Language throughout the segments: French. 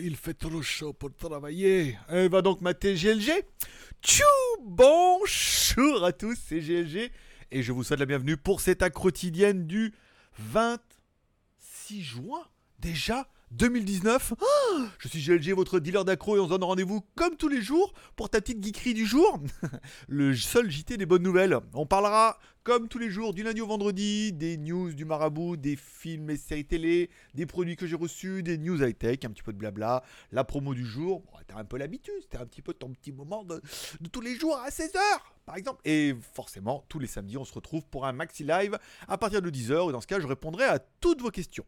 il fait trop chaud pour travailler. Elle va donc mater GLG. Tchou Bonjour à tous, c'est GLG. Et je vous souhaite la bienvenue pour cette accro quotidienne du 26 juin. Déjà 2019. Ah, je suis GLG, votre dealer d'accro, et on se donne rendez-vous comme tous les jours pour ta petite geekerie du jour. le seul JT des bonnes nouvelles. On parlera comme tous les jours du lundi au vendredi, des news du marabout, des films et séries télé, des produits que j'ai reçus, des news high-tech, un petit peu de blabla, la promo du jour. Bon, t'as un peu l'habitude, c'était un petit peu ton petit moment de, de tous les jours à 16h par exemple. Et forcément, tous les samedis, on se retrouve pour un maxi live à partir de 10h. Et dans ce cas, je répondrai à toutes vos questions.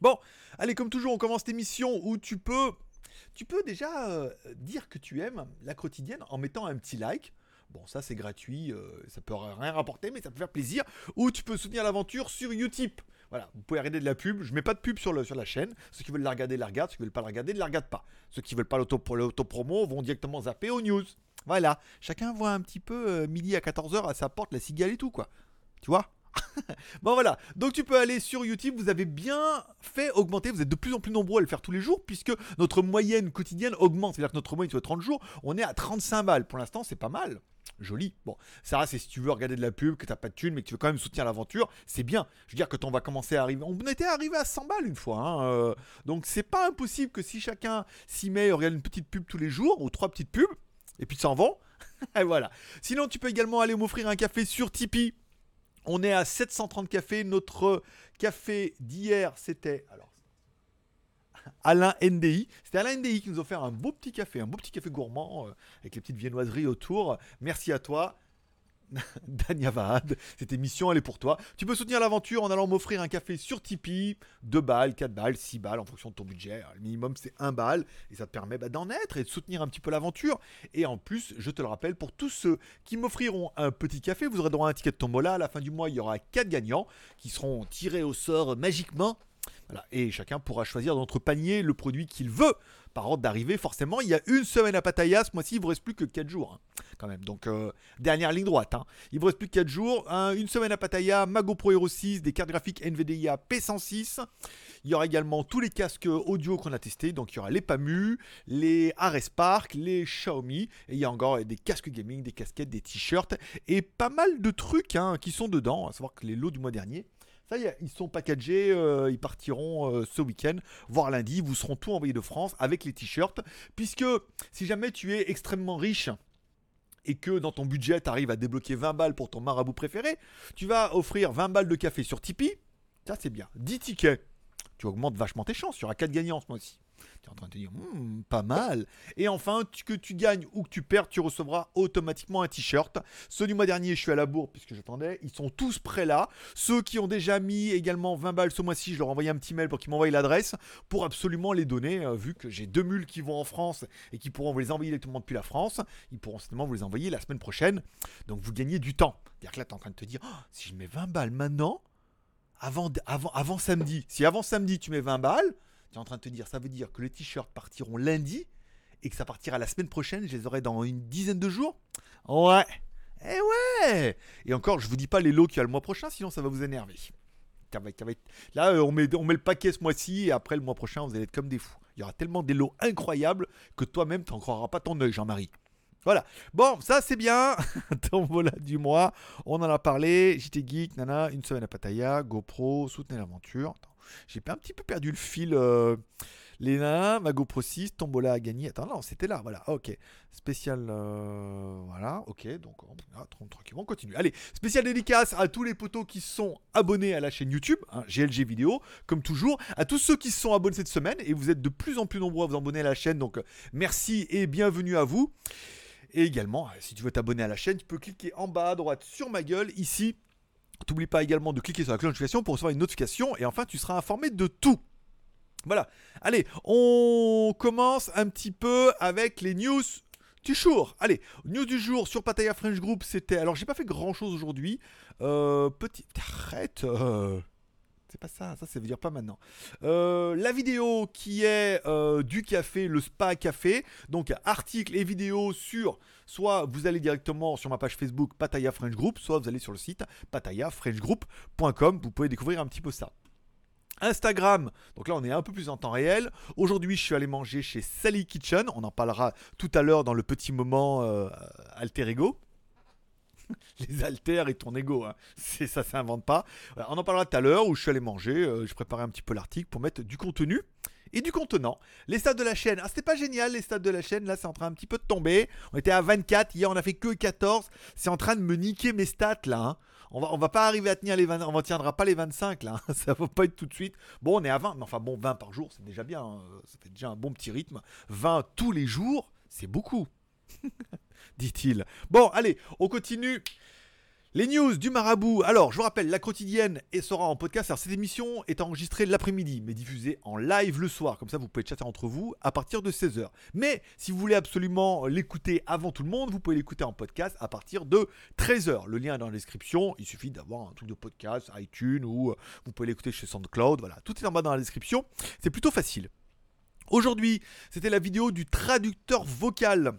Bon, allez, comme toujours, on commence l'émission où tu peux, tu peux déjà euh, dire que tu aimes la quotidienne en mettant un petit like. Bon, ça c'est gratuit, euh, ça peut rien rapporter, mais ça peut faire plaisir. Ou tu peux soutenir l'aventure sur Utip. Voilà, vous pouvez arrêter de la pub. Je mets pas de pub sur, la chaîne. Ceux qui veulent la regarder, la regardent. Ceux qui veulent pas la regarder, ne la regardent pas. Ceux qui veulent pas l'auto-promo vont directement zapper aux news. Voilà, chacun voit un petit peu euh, midi à 14h à sa porte la cigale et tout, quoi. Tu vois? bon voilà, donc tu peux aller sur YouTube, vous avez bien fait augmenter, vous êtes de plus en plus nombreux à le faire tous les jours, puisque notre moyenne quotidienne augmente, c'est-à-dire que notre moyenne sur 30 jours, on est à 35 balles. Pour l'instant, c'est pas mal. Joli. Bon, ça, c'est si tu veux regarder de la pub, que t'as pas de thune, mais que tu veux quand même soutenir l'aventure, c'est bien. Je veux dire que on va commencer à arriver. On était arrivé à 100 balles une fois, hein, euh, donc c'est pas impossible que si chacun s'y met, regarde une petite pub tous les jours, ou trois petites pubs, et puis s'en vont. et voilà. Sinon, tu peux également aller m'offrir un café sur Tipeee. On est à 730 cafés. Notre café d'hier, c'était alors Alain NDI. C'était Alain NDI qui nous a offert un beau petit café, un beau petit café gourmand euh, avec les petites viennoiseries autour. Merci à toi. Danyavad, cette émission elle est pour toi. Tu peux soutenir l'aventure en allant m'offrir un café sur Tipeee, 2 balles, 4 balles, 6 balles en fonction de ton budget. le minimum c'est 1 balle et ça te permet bah, d'en être et de soutenir un petit peu l'aventure. Et en plus, je te le rappelle, pour tous ceux qui m'offriront un petit café, vous aurez droit à un ticket de tombola. À la fin du mois, il y aura 4 gagnants qui seront tirés au sort magiquement. Et chacun pourra choisir dans notre panier le produit qu'il veut par ordre d'arrivée, forcément, il y a une semaine à Pattaya. Ce mois-ci, il vous reste plus que 4 jours, hein, quand même. Donc, euh, dernière ligne droite. Hein. Il vous reste plus que 4 jours. une semaine à Pattaya, Mago Pro Hero 6, des cartes graphiques NVDIA P106. Il y aura également tous les casques audio qu'on a testés. Donc, il y aura les PAMU, les Ares Spark, les Xiaomi. Et il y a encore des casques gaming, des casquettes, des t-shirts et pas mal de trucs hein, qui sont dedans. À savoir que les lots du mois dernier ça y est, ils sont packagés, euh, ils partiront euh, ce week-end, voire lundi, vous seront tout envoyés de France avec les t-shirts. Puisque si jamais tu es extrêmement riche et que dans ton budget, tu arrives à débloquer 20 balles pour ton marabout préféré, tu vas offrir 20 balles de café sur Tipeee. Ça, c'est bien. 10 tickets. Tu augmentes vachement tes chances. Il y aura 4 gagnants ce mois-ci. Tu es en train de te dire, hmm, pas mal. Et enfin, que tu gagnes ou que tu perds, tu recevras automatiquement un t-shirt. Ceux du mois dernier, je suis à la bourre puisque j'attendais. Ils sont tous prêts là. Ceux qui ont déjà mis également 20 balles ce mois-ci, je leur ai un petit mail pour qu'ils m'envoient l'adresse pour absolument les donner. Euh, vu que j'ai deux mules qui vont en France et qui pourront vous les envoyer directement depuis la France, ils pourront certainement vous les envoyer la semaine prochaine. Donc vous gagnez du temps. C'est-à-dire que là, tu es en train de te dire, oh, si je mets 20 balles maintenant, avant, avant, avant samedi, si avant samedi tu mets 20 balles, tu es en train de te dire, ça veut dire que les t-shirts partiront lundi et que ça partira la semaine prochaine, je les aurai dans une dizaine de jours Ouais. Eh ouais Et encore, je vous dis pas les lots qu'il y a le mois prochain, sinon ça va vous énerver. Là, euh, on met, on met le paquet ce mois-ci et après le mois prochain, vous allez être comme des fous. Il y aura tellement des lots incroyables que toi-même, tu n'en croiras pas ton œil, Jean-Marie. Voilà. Bon, ça c'est bien. voilà du mois. On en a parlé. JT Geek, nana, une semaine à Pattaya, GoPro, soutenez l'aventure. J'ai un petit peu perdu le fil. Euh, les nains, ma GoPro 6, Tombola a gagné. Attends, non, c'était là, voilà, ok. Spécial, euh, voilà, ok, donc ah, tranquillement, on continue. Allez, spécial dédicace à tous les potos qui sont abonnés à la chaîne YouTube, hein, GLG Vidéo, comme toujours. À tous ceux qui se sont abonnés cette semaine, et vous êtes de plus en plus nombreux à vous abonner à la chaîne, donc merci et bienvenue à vous. Et également, si tu veux t'abonner à la chaîne, tu peux cliquer en bas à droite sur ma gueule, ici, T'oublies pas également de cliquer sur la cloche de notification pour recevoir une notification et enfin tu seras informé de tout. Voilà. Allez, on commence un petit peu avec les news du jour. Allez, news du jour sur Pataya French Group, c'était. Alors, j'ai pas fait grand chose aujourd'hui. Euh, petit. Arrête. Euh, c'est pas ça, ça, ça veut dire pas maintenant. Euh, la vidéo qui est euh, du café, le spa café, donc article et vidéo sur, soit vous allez directement sur ma page Facebook Pataya French Group, soit vous allez sur le site patayafrenchgroup.com, vous pouvez découvrir un petit peu ça. Instagram, donc là on est un peu plus en temps réel. Aujourd'hui je suis allé manger chez Sally Kitchen, on en parlera tout à l'heure dans le petit moment euh, alter ego. Les alters et ton ego, hein. c'est ça s'invente pas. on en parlera tout à l'heure où je suis allé manger, euh, je préparais un petit peu l'article pour mettre du contenu et du contenant. Les stats de la chaîne, ah c'était pas génial les stats de la chaîne, là c'est en train un petit peu de tomber. On était à 24, hier on a fait que 14, c'est en train de me niquer mes stats là. Hein. On va, on va pas arriver à tenir les 20, on ne tiendra pas les 25 là, ça va pas être tout de suite. Bon, on est à 20, mais enfin bon, 20 par jour, c'est déjà bien, hein. ça fait déjà un bon petit rythme. 20 tous les jours, c'est beaucoup, dit-il. Bon, allez, on continue. Les news du marabout. Alors, je vous rappelle, la quotidienne et sera en podcast. Alors, cette émission est enregistrée l'après-midi, mais diffusée en live le soir. Comme ça, vous pouvez chatter entre vous à partir de 16h. Mais si vous voulez absolument l'écouter avant tout le monde, vous pouvez l'écouter en podcast à partir de 13h. Le lien est dans la description. Il suffit d'avoir un truc de podcast, iTunes, ou euh, vous pouvez l'écouter chez SoundCloud. Voilà, tout est en bas dans la description. C'est plutôt facile. Aujourd'hui, c'était la vidéo du traducteur vocal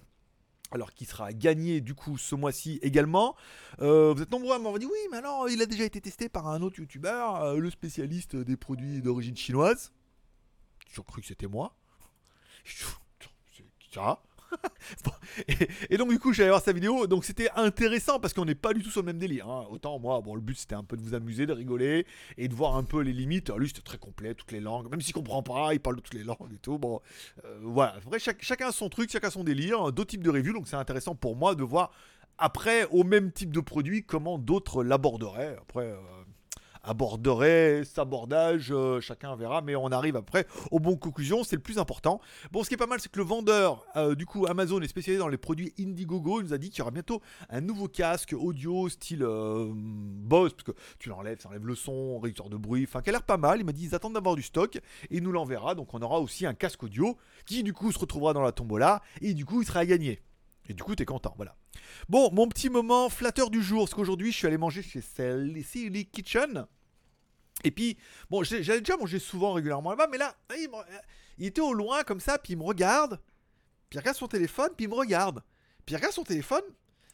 alors qui sera gagné du coup ce mois-ci également. Euh, vous êtes nombreux à m'avoir dit oui, mais alors il a déjà été testé par un autre youtubeur, euh, le spécialiste des produits d'origine chinoise. J'ai cru que c'était moi. Ça. et, donc du coup j'allais voir sa vidéo, donc c'était intéressant parce qu'on n'est pas du tout sur le même délire. Hein. Autant moi, bon le but c'était un peu de vous amuser, de rigoler et de voir un peu les limites. lui c'était très complet, toutes les langues, même s'il comprend pas, il parle toutes les langues et tout. Bon, euh, voilà. Après chacun a son truc, chacun son délire, d'autres types de reviews, donc c'est intéressant pour moi de voir après au même type de produit comment d'autres l'aborderaient. Après. Euh, aborderait, s'abordage, euh, chacun verra, mais on arrive après aux bonnes conclusions, c'est le plus important. Bon, ce qui est pas mal, c'est que le vendeur, euh, du coup, Amazon est spécialisé dans les produits Indiegogo, il nous a dit qu'il y aura bientôt un nouveau casque audio style euh, Bose, parce que tu l'enlèves, ça enlève le son, réducteur de bruit, enfin, qui a l'air pas mal. Il m'a dit ils attendent d'avoir du stock et il nous l'enverra, donc on aura aussi un casque audio qui, du coup, se retrouvera dans la tombola et du coup, il sera à gagner. Et du coup, t'es content, voilà. Bon, mon petit moment flatteur du jour, parce qu'aujourd'hui, je suis allé manger chez Silly Kitchen. Et puis, bon, j'allais déjà manger souvent, régulièrement là-bas, mais là, il, était au loin comme ça, puis il me regarde, puis il regarde son téléphone, puis il me regarde. Puis il regarde son téléphone,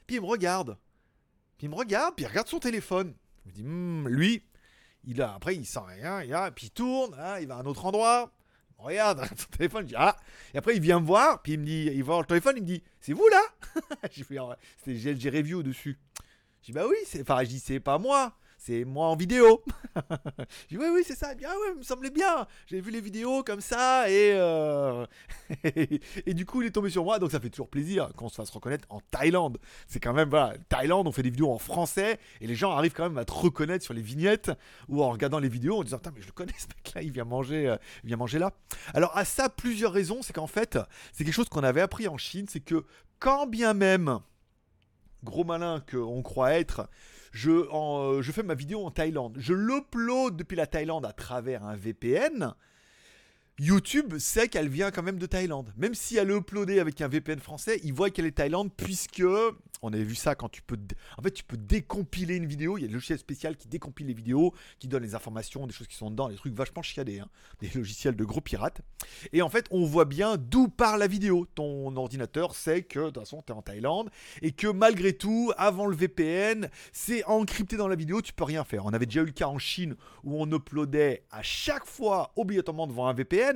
puis il me regarde. Puis il me regarde, puis il regarde son téléphone. Je me dis, hmm, lui, il a, après, il sent rien, il a, puis il tourne, hein, il va à un autre endroit, regarde son téléphone, je dis ah. Et après il vient me voir, puis il me dit, il voit le téléphone, il me dit, c'est vous là? C'était GLG Review dessus. Je dis bah oui, enfin je dis c'est pas moi c'est moi en vidéo. je dis oui, oui, c'est ça. Bien, ouais, me semblait bien. J'ai vu les vidéos comme ça et, euh, et, du coup, il est tombé sur moi. Donc, ça fait toujours plaisir qu'on se fasse reconnaître en Thaïlande. C'est quand même, voilà, Thaïlande, on fait des vidéos en français et les gens arrivent quand même à te reconnaître sur les vignettes ou en regardant les vidéos en disant, mais je le connais ce mec-là, il vient manger, euh, il vient manger là. Alors, à ça, plusieurs raisons. C'est qu'en fait, c'est quelque chose qu'on avait appris en Chine. C'est que quand bien même, gros malin qu'on croit être, je, euh, je fais ma vidéo en Thaïlande. Je l'upload depuis la Thaïlande à travers un VPN. YouTube sait qu'elle vient quand même de Thaïlande. Même si elle est uploadée avec un VPN français, il voit qu'elle est Thaïlande puisque on avait vu ça quand tu peux en fait tu peux décompiler une vidéo, il y a des logiciels spécial qui décompile les vidéos, qui donne les informations, des choses qui sont dedans, des trucs vachement chiadés hein. des logiciels de gros pirates. Et en fait, on voit bien d'où part la vidéo. Ton ordinateur sait que de toute façon tu es en Thaïlande et que malgré tout, avant le VPN, c'est encrypté dans la vidéo, tu peux rien faire. On avait déjà eu le cas en Chine où on uploadait à chaque fois obligatoirement devant un VPN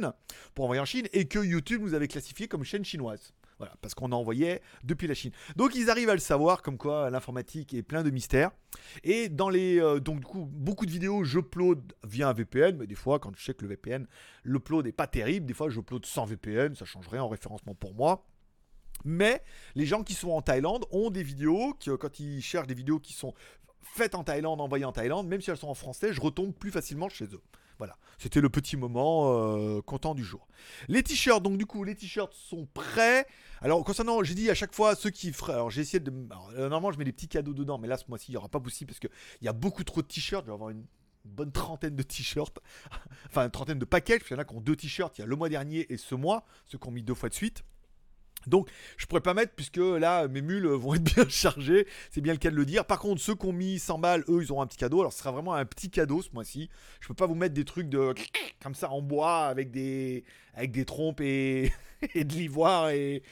pour envoyer en Chine et que YouTube nous avait classifié comme chaîne chinoise. Voilà, parce qu'on envoyait depuis la Chine. Donc ils arrivent à le savoir, comme quoi l'informatique est plein de mystères. Et dans les, euh, donc du coup, beaucoup de vidéos, je via un VPN, mais des fois, quand je sais que le VPN, l'upload n'est pas terrible, des fois, je sans VPN, ça change rien en référencement pour moi. Mais les gens qui sont en Thaïlande ont des vidéos, qui, quand ils cherchent des vidéos qui sont faites en Thaïlande, envoyées en Thaïlande, même si elles sont en français, je retombe plus facilement chez eux. Voilà, c'était le petit moment euh, content du jour. Les t-shirts, donc du coup, les t-shirts sont prêts. Alors, concernant, j'ai dit à chaque fois ceux qui feraient. Alors, j'ai essayé de. Euh, normalement, je mets des petits cadeaux dedans, mais là, ce mois-ci, il n'y aura pas possible parce qu'il y a beaucoup trop de t-shirts. Je vais avoir une bonne trentaine de t-shirts, enfin une trentaine de paquets, parce qu'il y en a qui ont deux t-shirts, il y a le mois dernier et ce mois, ceux qui ont mis deux fois de suite. Donc, je pourrais pas mettre puisque là, mes mules vont être bien chargées. C'est bien le cas de le dire. Par contre, ceux qui ont mis 100 balles, eux, ils auront un petit cadeau. Alors, ce sera vraiment un petit cadeau ce mois-ci. Je peux pas vous mettre des trucs de comme ça en bois avec des avec des trompes et, de l'ivoire et,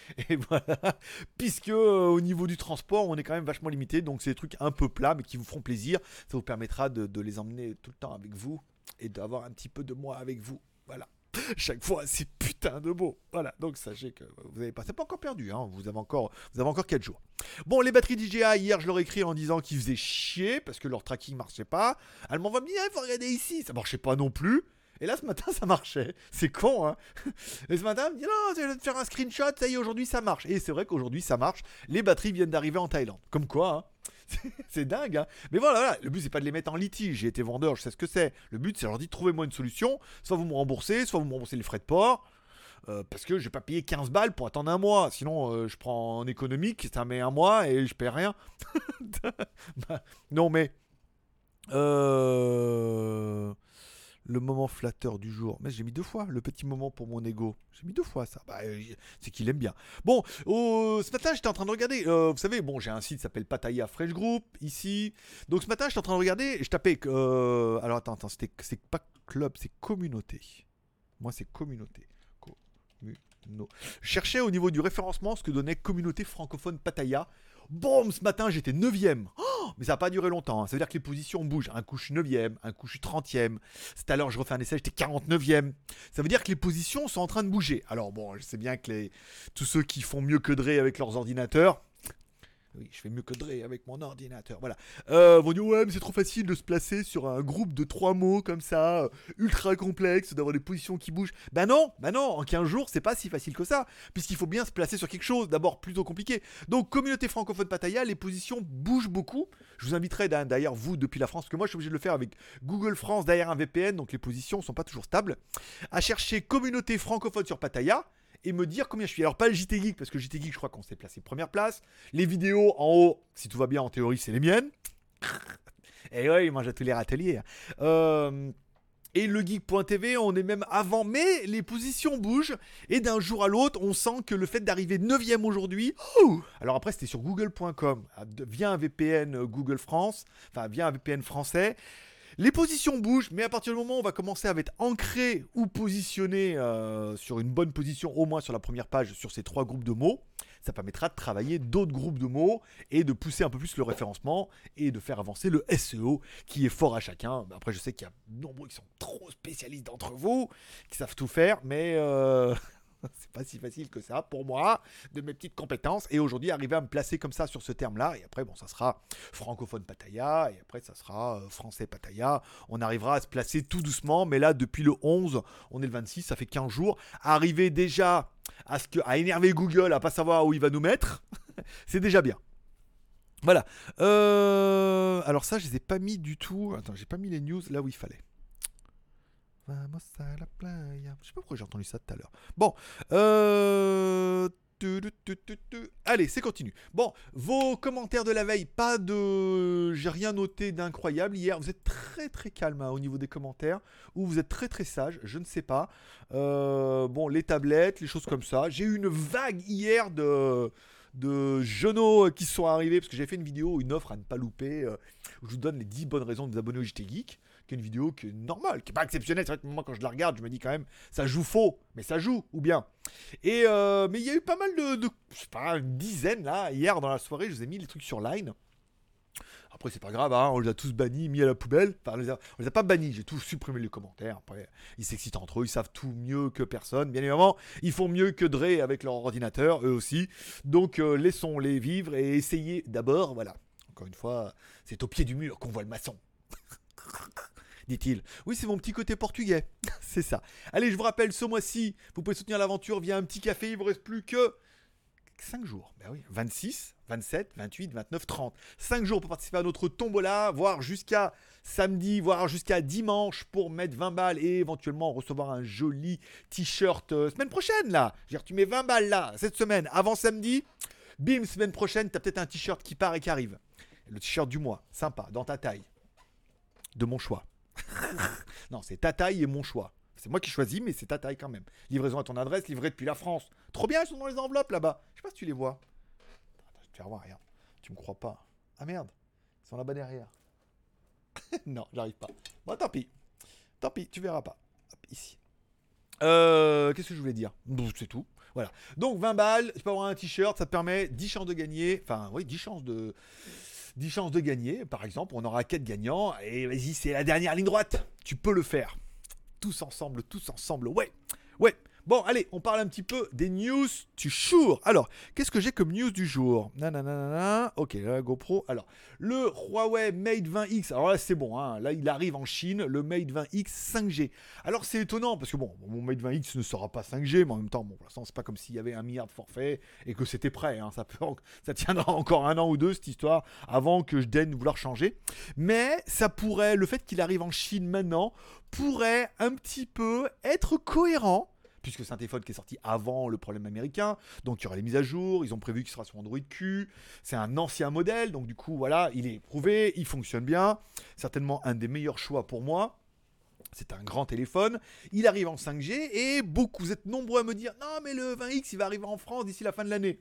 voilà. Puisque euh, au niveau du transport, on est quand même vachement limité. Donc, c'est des trucs un peu plats mais qui vous feront plaisir. Ça vous permettra de les emmener tout le temps avec vous et d'avoir un petit peu de moi avec vous. Voilà. Chaque fois, c'est putain de beau. Voilà, donc sachez que vous avez pas, c'est pas encore perdu, hein. vous avez encore, vous avez encore 4 jours. Bon, les batteries DJI, hier je leur ai écrit en disant qu'ils faisaient chier parce que leur tracking marchait pas. Elles m'envoient bien, il faut regarder ici, ça marchait pas non plus. Et là, ce matin, ça marchait. C'est con, hein. Et ce matin, elle me dit non, je vais te faire un screenshot, ça y est, aujourd'hui, ça marche. Et c'est vrai qu'aujourd'hui, ça marche. Les batteries viennent d'arriver en Thaïlande. Comme quoi, hein. c'est dingue, hein. Mais voilà, le but c'est pas de les mettre en litige. J'ai été vendeur, je sais ce que c'est. Le but c'est leur dire trouvez-moi une solution. Soit vous me remboursez, soit vous me remboursez les frais de port. Euh, parce que je vais pas payer 15 balles pour attendre un mois. Sinon, euh, je prends en économique, ça met un mois et je paie rien. Bah, non, mais. Euh le moment flatteur du jour. Mais j'ai mis deux fois le petit moment pour mon ego. J'ai mis deux fois ça. Bah, euh, c'est qu'il aime bien. Bon, ce matin, j'étais en train de regarder. Euh, vous savez, bon, j'ai un site qui s'appelle Pataya Fresh Group ici. Donc ce matin, j'étais en train de regarder je tapais. Euh, alors attends, attends, c'est pas club, c'est communauté. Moi, c'est communauté. Communo. Je cherchais au niveau du référencement ce que donnait communauté francophone Pataya. Boum, ce matin, j'étais 9ème. Oh, mais ça n'a pas duré longtemps. Hein. Ça veut dire que les positions bougent. Un coup, je suis 9ème. Un coup, je suis 30ème. C'est à l'heure, je refais un essai, j'étais 49ème. Ça veut dire que les positions sont en train de bouger. Alors, bon, je sais bien que les... tous ceux qui font mieux que Dre avec leurs ordinateurs, oui, je fais mieux que Dre avec mon ordinateur. Voilà. Euh, vont dire ouais, mais c'est trop facile de se placer sur un groupe de trois mots comme ça, euh, ultra complexe, d'avoir des positions qui bougent. Ben non, ben non, en 15 jours, c'est pas si facile que ça, puisqu'il faut bien se placer sur quelque chose, d'abord plutôt compliqué. Donc, communauté francophone Pataya, les positions bougent beaucoup. Je vous inviterai d'ailleurs, vous, depuis la France, parce que moi, je suis obligé de le faire avec Google France derrière un VPN, donc les positions sont pas toujours stables, à chercher communauté francophone sur Pataya et me dire combien je suis. Alors pas le JT Geek, parce que JT Geek, je crois qu'on s'est placé première place. Les vidéos en haut, si tout va bien en théorie, c'est les miennes. et ouais, il mange tous les râteliers. Hein. Euh, et le geek.tv, on est même avant, mais les positions bougent. Et d'un jour à l'autre, on sent que le fait d'arriver 9ème aujourd'hui. alors après, c'était sur google.com, via un VPN euh, Google France, enfin via un VPN français. Les positions bougent, mais à partir du moment où on va commencer à être ancré ou positionné euh, sur une bonne position, au moins sur la première page, sur ces trois groupes de mots, ça permettra de travailler d'autres groupes de mots et de pousser un peu plus le référencement et de faire avancer le SEO qui est fort à chacun. Après, je sais qu'il y a nombreux qui sont trop spécialistes d'entre vous, qui savent tout faire, mais euh, c'est pas si facile que ça pour moi, de mes petites compétences. Et aujourd'hui, arriver à me placer comme ça sur ce terme-là. Et après, bon, ça sera francophone Pataya. Et après, ça sera euh, français Pataya. On arrivera à se placer tout doucement. Mais là, depuis le 11, on est le 26, ça fait 15 jours. Arriver déjà à, ce à énerver Google, à pas savoir où il va nous mettre, c'est déjà bien. Voilà. Euh, alors ça, je les ai pas mis du tout. Attends, j'ai pas mis les news là où il fallait. Je sais pas pourquoi j'ai entendu ça tout à l'heure. Bon, euh... Allez, c'est continu. Bon, vos commentaires de la veille, pas de. J'ai rien noté d'incroyable. Hier, vous êtes très très calme hein, au niveau des commentaires, ou vous êtes très très sage, je ne sais pas. Euh, bon, les tablettes, les choses comme ça. J'ai eu une vague hier de de genoux qui sont arrivés parce que j'ai fait une vidéo, une offre à ne pas louper, euh, je vous donne les 10 bonnes raisons de vous abonner au JT Geek une vidéo qui est normale, qui est pas exceptionnelle. C'est vrai que moi, quand je la regarde, je me dis quand même, ça joue faux, mais ça joue, ou bien. Et euh, mais il y a eu pas mal de, de, sais pas, une dizaine là. Hier dans la soirée, je vous ai mis les trucs sur Line. Après, c'est pas grave, hein, on les a tous bannis, mis à la poubelle. Enfin, on les a, les a pas bannis, j'ai tout supprimé les commentaires. Après, ils s'excitent entre eux, ils savent tout mieux que personne. Bien évidemment, ils font mieux que Dre avec leur ordinateur, eux aussi. Donc, euh, laissons-les vivre et essayez d'abord, voilà. Encore une fois, c'est au pied du mur qu'on voit le maçon. Dit-il. Oui, c'est mon petit côté portugais. c'est ça. Allez, je vous rappelle, ce mois-ci, vous pouvez soutenir l'aventure via un petit café. Il vous reste plus que 5 jours. Ben oui, 26, 27, 28, 29, 30. 5 jours pour participer à notre tombola, voire jusqu'à samedi, voire jusqu'à dimanche pour mettre 20 balles et éventuellement recevoir un joli t-shirt euh, semaine prochaine là. Tu mets 20 balles là, cette semaine, avant samedi. Bim, semaine prochaine, tu as peut-être un t-shirt qui part et qui arrive. Le t-shirt du mois, sympa, dans ta taille. De mon choix. non, c'est ta taille et mon choix. C'est moi qui choisis, mais c'est ta taille quand même. Livraison à ton adresse, livré depuis la France. Trop bien, ils sont dans les enveloppes là-bas. Je sais pas si tu les vois. Tu vas voir, regarde. Tu me crois pas. Ah merde, ils sont là-bas derrière. non, j'arrive pas. Bon, tant pis. Tant pis, tu verras pas. ici. Euh, Qu'est-ce que je voulais dire? C'est tout. Voilà. Donc 20 balles, tu peux avoir un t-shirt, ça te permet 10 chances de gagner. Enfin, oui, 10 chances de 10 chances de gagner. Par exemple, on aura 4 gagnants. Et vas-y, c'est la dernière ligne droite. Tu peux le faire. Tous ensemble, tous ensemble. Ouais, ouais. Bon, allez, on parle un petit peu des news du jour. Alors, qu'est-ce que j'ai comme news du jour? Nanana. Ok, la GoPro. Alors, le Huawei Mate 20X. Alors là, c'est bon. Hein. Là, il arrive en Chine, le Mate 20X 5G. Alors, c'est étonnant parce que bon, mon Mate 20X ne sera pas 5G, mais en même temps, bon, pour l'instant, c'est pas comme s'il y avait un milliard de forfaits et que c'était prêt. Hein. Ça, peut, ça tiendra encore un an ou deux cette histoire avant que je daigne vouloir changer. Mais ça pourrait, le fait qu'il arrive en Chine maintenant, pourrait un petit peu être cohérent puisque c'est un téléphone qui est sorti avant le problème américain, donc il y aura les mises à jour, ils ont prévu qu'il sera sur Android Q, c'est un ancien modèle, donc du coup voilà, il est prouvé, il fonctionne bien, certainement un des meilleurs choix pour moi. C'est un grand téléphone, il arrive en 5G et beaucoup, vous êtes nombreux à me dire non mais le 20X il va arriver en France d'ici la fin de l'année.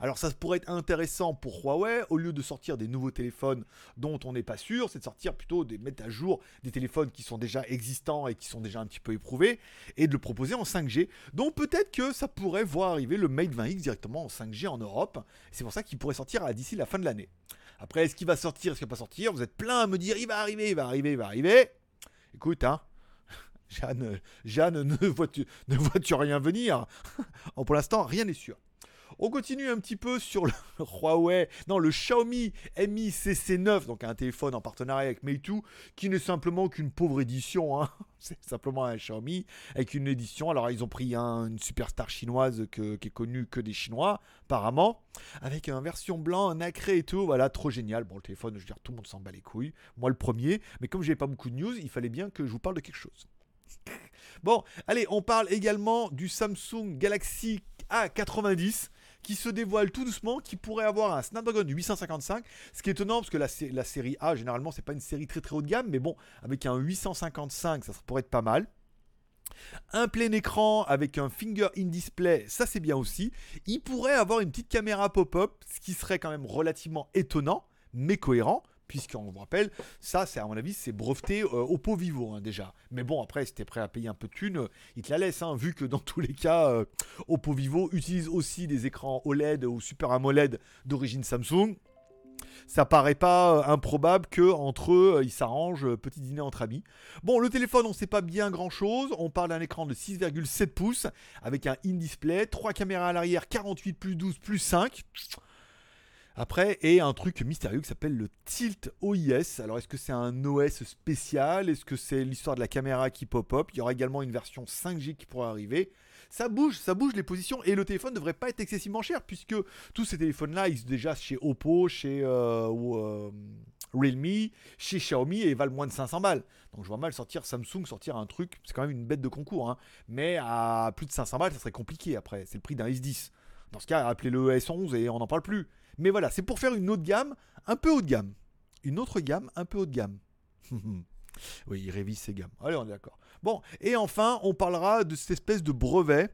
Alors ça pourrait être intéressant pour Huawei, au lieu de sortir des nouveaux téléphones dont on n'est pas sûr, c'est de sortir plutôt des mettre à jour des téléphones qui sont déjà existants et qui sont déjà un petit peu éprouvés, et de le proposer en 5G. Donc peut-être que ça pourrait voir arriver le Mate 20X directement en 5G en Europe. C'est pour ça qu'il pourrait sortir d'ici la fin de l'année. Après, est-ce qu'il va sortir, est-ce qu'il va pas sortir? Vous êtes plein à me dire, il va arriver, il va arriver, il va arriver. Écoute, hein, Jeanne, ne vois-tu vois rien venir? Pour l'instant, rien n'est sûr. On continue un petit peu sur le Huawei, non, le Xiaomi Mi CC9, donc un téléphone en partenariat avec Meitu, qui n'est simplement qu'une pauvre édition. Hein. C'est simplement un Xiaomi avec une édition. Alors, ils ont pris une superstar chinoise qui est connue que des Chinois, apparemment, avec une version blanc, nacré et tout. Voilà, trop génial. Bon, le téléphone, je veux dire, tout le monde s'en bat les couilles. Moi, le premier. Mais comme j'ai pas beaucoup de news, il fallait bien que je vous parle de quelque chose. Bon, allez, on parle également du Samsung Galaxy A90 qui se dévoile tout doucement, qui pourrait avoir un Snapdragon 855. Ce qui est étonnant parce que la, série A, généralement, c'est pas une série très très haut de gamme, mais bon, avec un 855, ça pourrait être pas mal. Un plein écran avec un finger in display, ça c'est bien aussi. Il pourrait avoir une petite caméra pop-up, ce qui serait quand même relativement étonnant, mais cohérent puisqu'on vous rappelle, ça, c'est à mon avis, c'est breveté euh, au pot Vivo hein, déjà. Mais bon, après, si t'es prêt à payer un peu de thunes, il te la laisse, hein, vu que dans tous les cas, euh, Oppo Vivo utilise aussi des écrans OLED ou Super AMOLED d'origine Samsung. Ça paraît pas euh, improbable que entre eux, ils s'arrangent, petit dîner entre amis. Bon, le téléphone, on sait pas bien grand chose. On parle d'un écran de 6,7 pouces avec un in-display, 3 caméras à l'arrière, 48 plus 12 plus 5. Après, et un truc mystérieux qui s'appelle le Tilt OIS. Alors, est-ce que c'est un OS spécial? Est-ce que c'est l'histoire de la caméra qui pop-up? Il y aura également une version 5G qui pourra arriver. Ça bouge, ça bouge les positions et le téléphone ne devrait pas être excessivement cher puisque tous ces téléphones-là, ils sont déjà chez Oppo, chez euh, euh, Realme, chez Xiaomi et valent moins de 500 balles. Donc je vois mal sortir Samsung, sortir un truc, c'est quand même une bête de concours, hein. mais à plus de 500 balles, ça serait compliqué après. C'est le prix d'un S10. Dans ce cas, appelez-le S11 et on n'en parle plus. Mais voilà, c'est pour faire une autre gamme, un peu haut de gamme. Une autre gamme, un peu haut de gamme. oui, il révise ses gammes. Allez, on est d'accord. Bon, et enfin, on parlera de cette espèce de brevet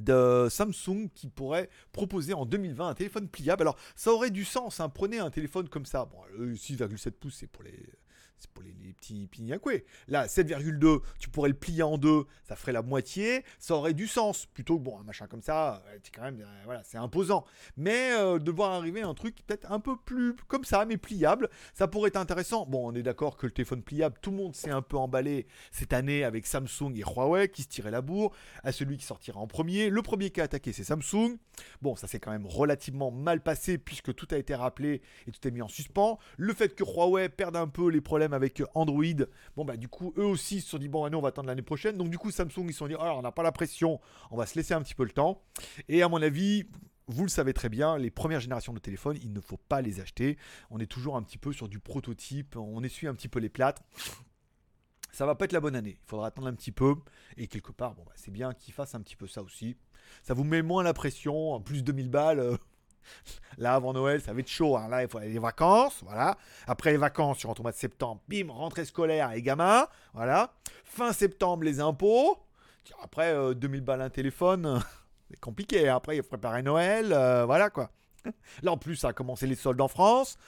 de Samsung qui pourrait proposer en 2020 un téléphone pliable. Alors, ça aurait du sens. Hein. Prenez un téléphone comme ça. Bon, 6,7 pouces, c'est pour les c'est pour les, petits pignacoués. Là, 7,2, tu pourrais le plier en deux, ça ferait la moitié, ça aurait du sens. Plutôt que, bon, un machin comme ça, c'est quand même, euh, voilà, c'est imposant. Mais euh, de voir arriver un truc peut-être un peu plus comme ça, mais pliable, ça pourrait être intéressant. Bon, on est d'accord que le téléphone pliable, tout le monde s'est un peu emballé cette année avec Samsung et Huawei qui se tiraient la bourre à celui qui sortira en premier. Le premier qui a attaqué, c'est Samsung. Bon, ça s'est quand même relativement mal passé puisque tout a été rappelé et tout est mis en suspens. Le fait que Huawei perde un peu les problèmes avec Android, bon bah du coup eux aussi se sont dit bon allez on va attendre l'année prochaine. Donc du coup Samsung ils se sont dit alors oh, on n'a pas la pression, on va se laisser un petit peu le temps. Et à mon avis, vous le savez très bien, les premières générations de téléphones, il ne faut pas les acheter. On est toujours un petit peu sur du prototype, on essuie un petit peu les plâtres. Ça va pas être la bonne année. Il faudra attendre un petit peu. Et quelque part, bon, bah, c'est bien qu'ils fassent un petit peu ça aussi. Ça vous met moins la pression. Plus 2000 balles. Là, avant Noël, ça va être chaud. Hein. Là, il faut aller les vacances. Voilà. Après les vacances, tu rentres au mois de septembre. Bim, rentrée scolaire et gamins. Voilà. Fin septembre, les impôts. Après, 2000 euh, balles un téléphone. C'est compliqué. Après, il faut préparer Noël. Euh, voilà quoi. Là, en plus, ça a commencé les soldes en France.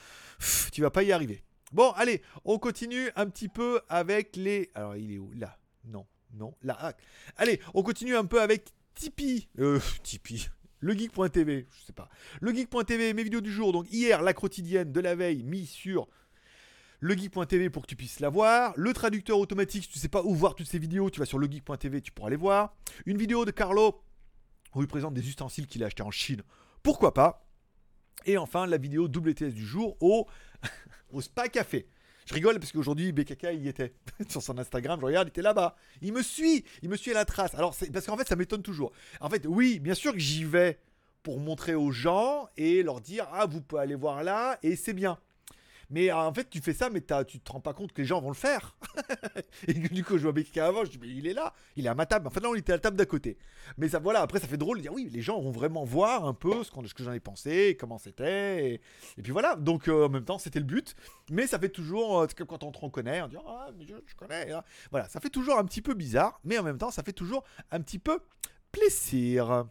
tu vas pas y arriver. Bon, allez, on continue un petit peu avec les. Alors, il est où? Là. Non, non, là. Ah. Allez, on continue un peu avec Tipeee. Euh, Tipeee. legeek.tv, je sais pas. Legeek.tv, mes vidéos du jour. Donc hier, la quotidienne de la veille, mis sur legeek.tv pour que tu puisses la voir. Le traducteur automatique, si tu sais pas où voir toutes ces vidéos, tu vas sur legeek.tv, tu pourras les voir. Une vidéo de Carlo où il présente des ustensiles qu'il a achetés en Chine. Pourquoi pas? Et enfin, la vidéo WTS du jour au Spa Café. Je rigole parce qu'aujourd'hui, BKK y était sur son Instagram. Je regarde, il était là-bas. Il me suit, il me suit à la trace. Alors, parce qu'en fait, ça m'étonne toujours. En fait, oui, bien sûr que j'y vais pour montrer aux gens et leur dire Ah, vous pouvez aller voir là et c'est bien. Mais euh, en fait, tu fais ça, mais tu te rends pas compte que les gens vont le faire. et du coup, je vois BKK avant, je dis, mais il est là, il est à ma table. Enfin, là, on était à la table d'à côté. Mais ça, voilà, après, ça fait drôle de dire, oui, les gens vont vraiment voir un peu ce, que j'en ai pensé, comment c'était. Et, puis voilà, donc euh, en même temps, c'était le but. Mais ça fait toujours, euh, quand on te reconnaît, on dit, ah, mais je, connais. Hein. Voilà, ça fait toujours un petit peu bizarre, mais en même temps, ça fait toujours un petit peu plaisir.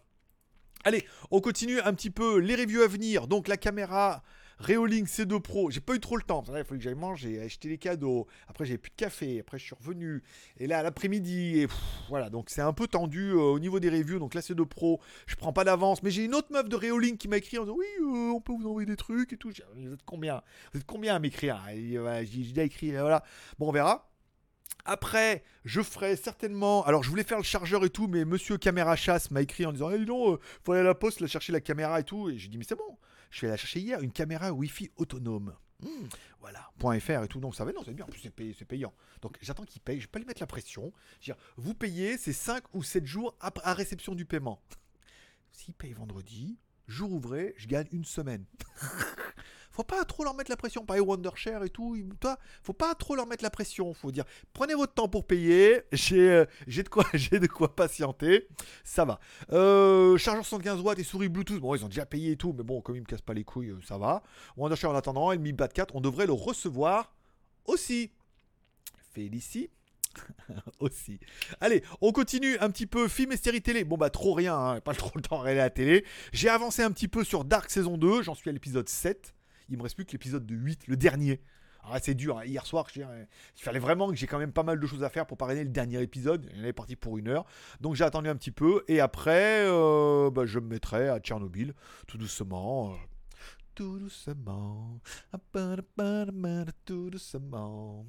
Allez, on continue un petit peu les reviews à venir. Donc la caméra Reolink C2 Pro, j'ai pas eu trop le temps. Il fallait que j'aille manger, acheter les cadeaux. Après, j'avais plus de café. Après, je suis revenu. Et là, l'après-midi, et voilà. Donc, c'est un peu tendu euh, au niveau des reviews. Donc, là, C2 Pro, je prends pas d'avance. Mais j'ai une autre meuf de Reolink qui m'a écrit en disant Oui, euh, on peut vous envoyer des trucs et tout. Vous êtes combien? Vous êtes combien à m'écrire? J'ai déjà écrit. Voilà. Bon, on verra. Après, je ferai certainement. Alors, je voulais faire le chargeur et tout, mais monsieur caméra chasse m'a écrit en disant Eh, euh, faut aller à la poste, là, chercher la caméra et tout. Et j'ai dit Mais c'est bon, je suis allé la chercher hier, une caméra Wi-Fi autonome. Hmm, voilà, .fr et tout. Donc ça va, non, c'est bien. En plus, c'est payant. Donc j'attends qu'il paye. Je vais pas lui mettre la pression. Je veux dire, vous payez, c'est 5 ou 7 jours à réception du paiement. S'il paye vendredi, jour ouvré, je gagne une semaine. faut pas trop leur mettre la pression. Pareil Wondershare et tout. Toi, faut pas trop leur mettre la pression. Faut dire, prenez votre temps pour payer. J'ai, euh, j'ai de quoi, j'ai de quoi patienter. Ça va. Euh, chargeur 115 watts et souris Bluetooth. Bon, ils ont déjà payé et tout, mais bon, comme ils me cassent pas les couilles, euh, ça va. Wondershare en attendant, et le Mi Bad 4, on devrait le recevoir aussi. Félicie. aussi. Allez, on continue un petit peu film et série télé. Bon bah trop rien, hein, pas trop le temps à la télé. J'ai avancé un petit peu sur Dark saison 2, j'en suis à l'épisode 7. Il me reste plus que l'épisode de 8, le dernier. Alors c'est dur, hein. hier soir, il fallait vraiment que j'ai quand même pas mal de choses à faire pour parrainer le dernier épisode. Il est parti pour une heure. Donc j'ai attendu un petit peu. Et après, euh, bah, je me mettrai à Tchernobyl, tout doucement. Tout doucement. Tout doucement.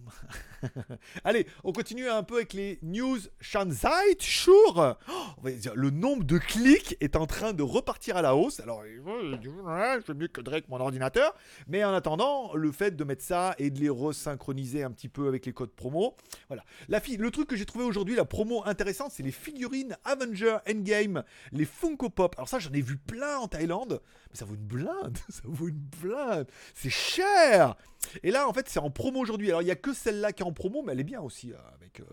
Allez, on continue un peu avec les news Shanzai Sure. Oh, le nombre de clics est en train de repartir à la hausse. Alors, je fais mieux que Drake mon ordinateur. Mais en attendant, le fait de mettre ça et de les resynchroniser un petit peu avec les codes promo. Voilà. La fille, le truc que j'ai trouvé aujourd'hui, la promo intéressante, c'est les figurines Avenger Endgame, les Funko Pop. Alors ça, j'en ai vu plein en Thaïlande. Mais ça vaut une blinde. Ça vaut une. C'est cher. Et là, en fait, c'est en promo aujourd'hui. Alors, il n'y a que celle-là qui est en promo, mais elle est bien aussi euh, avec. Euh,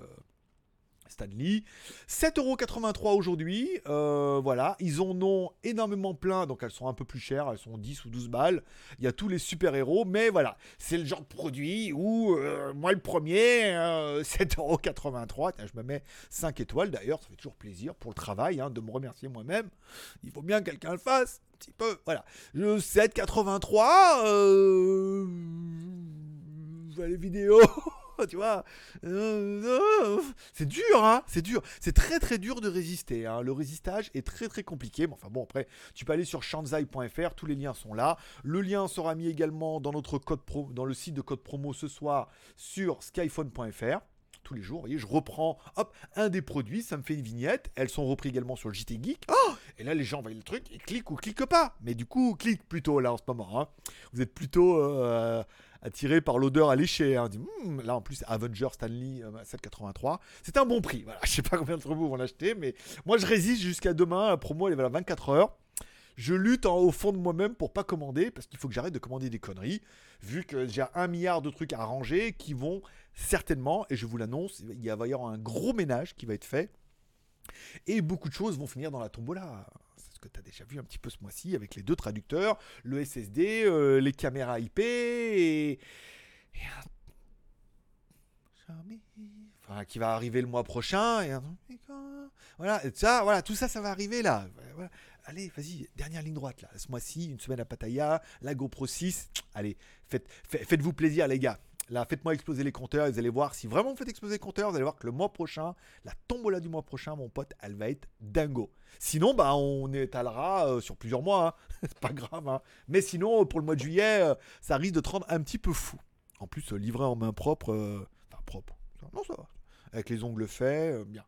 Stanley. 7,83€ aujourd'hui. Euh, voilà. Ils en ont énormément plein, donc elles sont un peu plus chères. Elles sont 10 ou 12 balles. Il y a tous les super-héros, mais voilà. C'est le genre de produit où, moi le premier, 7,83€. Je me mets 5 étoiles d'ailleurs. Ça fait toujours plaisir pour le travail hein, de me remercier moi-même. Il faut bien que quelqu'un le fasse Voilà. Le 783, euh, les vidéos. tu vois, c'est dur, hein, c'est dur, c'est très très dur de résister. Hein. Le résistage est très très compliqué. Enfin bon, après, tu peux aller sur shanzai.fr, tous les liens sont là. Le lien sera mis également dans notre code pro, dans le site de code promo ce soir sur skyphone.fr tous les jours. Vous voyez, je reprends, hop, un des produits, ça me fait une vignette. Elles sont reprises également sur le JT Geek. Oh et là, les gens voient le truc, ils cliquent ou cliquent pas. Mais du coup, cliquent plutôt là en ce moment. Hein. Vous êtes plutôt euh, attiré par l'odeur alléchée. Hein. Hmm, là, en plus, Avenger Stanley 783. Euh, C'est un bon prix. Voilà. Je sais pas combien d'entre vous vont l'acheter, mais moi, je résiste jusqu'à demain. La promo, elle est à 24 heures je lutte au fond de moi-même pour pas commander parce qu'il faut que j'arrête de commander des conneries vu que j'ai un milliard de trucs à ranger qui vont certainement, et je vous l'annonce, il va y avoir un gros ménage qui va être fait. Et beaucoup de choses vont finir dans la tombola. C'est ce que tu as déjà vu un petit peu ce mois-ci avec les deux traducteurs, le SSD, euh, les caméras IP et, Enfin, qui va arriver le mois prochain. Et... Voilà, ça, voilà, tout ça, ça va arriver là. Allez, vas-y, dernière ligne droite là. Ce mois-ci, une semaine à Pattaya, la GoPro 6. Allez, faites, faites-vous plaisir les gars. Là, faites-moi exploser les compteurs vous allez voir, si vraiment vous faites exploser les compteurs, vous allez voir que le mois prochain, la tombola du mois prochain, mon pote, elle va être dingo. Sinon, bah, on étalera euh, sur plusieurs mois. Hein. C'est pas grave. Hein. Mais sinon, pour le mois de juillet, euh, ça risque de te rendre un petit peu fou. En plus, livrer en main propre, enfin propre. Non, ça va. Avec les ongles faits, bien.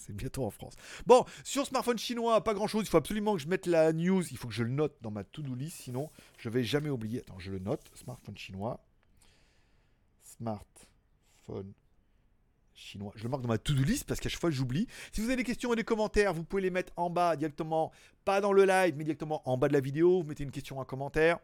C'est bientôt en France. Bon, sur smartphone chinois, pas grand chose. Il faut absolument que je mette la news. Il faut que je le note dans ma to-do list. Sinon, je vais jamais oublier. Attends, je le note. Smartphone chinois. Smartphone chinois. Je le marque dans ma to-do list parce qu'à chaque fois j'oublie. Si vous avez des questions et des commentaires, vous pouvez les mettre en bas directement, pas dans le live, mais directement en bas de la vidéo. Vous mettez une question, un commentaire.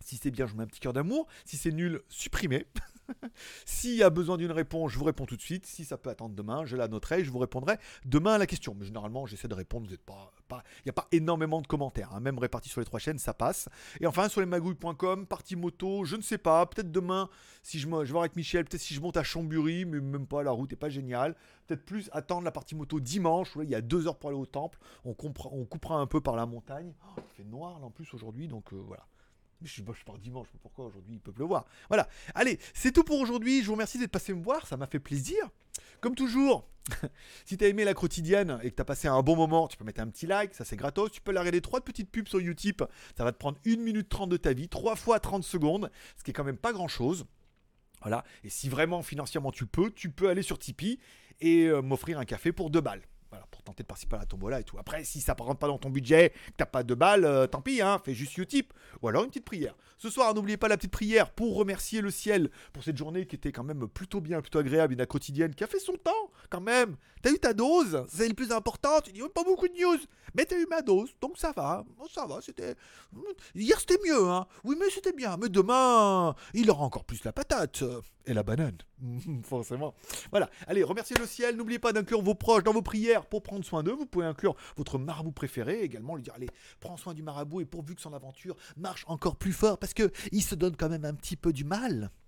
Si c'est bien, je vous mets un petit cœur d'amour. Si c'est nul, supprimez. S'il y a besoin d'une réponse, je vous réponds tout de suite. Si ça peut attendre demain, je la noterai je vous répondrai demain à la question. Mais généralement, j'essaie de répondre. Vous pas, pas, il n'y a pas énormément de commentaires. Hein. Même répartis sur les trois chaînes, ça passe. Et enfin, sur les magouilles.com, partie moto, je ne sais pas. Peut-être demain, si je, vais voir avec Michel, peut-être si je monte à Chambury, mais même pas, la route n'est pas géniale. Peut-être plus attendre la partie moto dimanche. Où il y a deux heures pour aller au temple. On, on coupera un peu par la montagne. Oh, il fait noir là en plus aujourd'hui, donc euh, voilà. Je, je pars dimanche, pourquoi aujourd'hui il peut pleuvoir? Voilà. Allez, c'est tout pour aujourd'hui. Je vous remercie d'être passé me voir, ça m'a fait plaisir. Comme toujours, si t'as aimé la quotidienne et que t'as passé un bon moment, tu peux mettre un petit like, ça c'est gratos. Tu peux la regarder trois petites pubs sur Utip, ça va te prendre 1 minute 30 de ta vie, 3 fois 30 secondes, ce qui est quand même pas grand chose. Voilà. Et si vraiment financièrement tu peux, tu peux aller sur Tipeee et euh, m'offrir un café pour 2 balles pour tenter de participer à la tombola et tout. Après, si ça ne rentre pas dans ton budget, que t'as pas de balles, euh, tant pis, hein, fais juste Utip. Ou alors une petite prière. Ce soir, n'oubliez pas la petite prière pour remercier le ciel pour cette journée qui était quand même plutôt bien, plutôt agréable, une quotidienne qui a fait son temps, quand même. T'as eu ta dose, c'est le plus important. Tu dis, oh, pas beaucoup de news, mais t'as eu ma dose, donc ça va. Bon, ça va, c'était. Hier, c'était mieux, hein. Oui, mais c'était bien. Mais demain, il aura encore plus la patate et la banane. Forcément. Voilà. Allez, remerciez le ciel. N'oubliez pas d'inclure vos proches dans vos prières pour prendre soin d'eux. Vous pouvez inclure votre marabout préféré également. Lui dire allez, prends soin du marabout et pourvu que son aventure marche encore plus fort parce que il se donne quand même un petit peu du mal.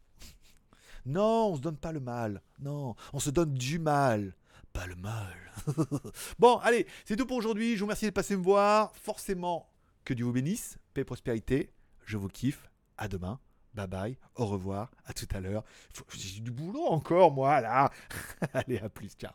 Non, on se donne pas le mal. Non, on se donne du mal. Pas le mal. bon, allez, c'est tout pour aujourd'hui. Je vous remercie de passer me voir. Forcément, que Dieu vous bénisse. Paix et prospérité. Je vous kiffe. À demain bye bye, au revoir, à tout à l'heure. J'ai du boulot encore, moi, là. Allez, à plus, ciao.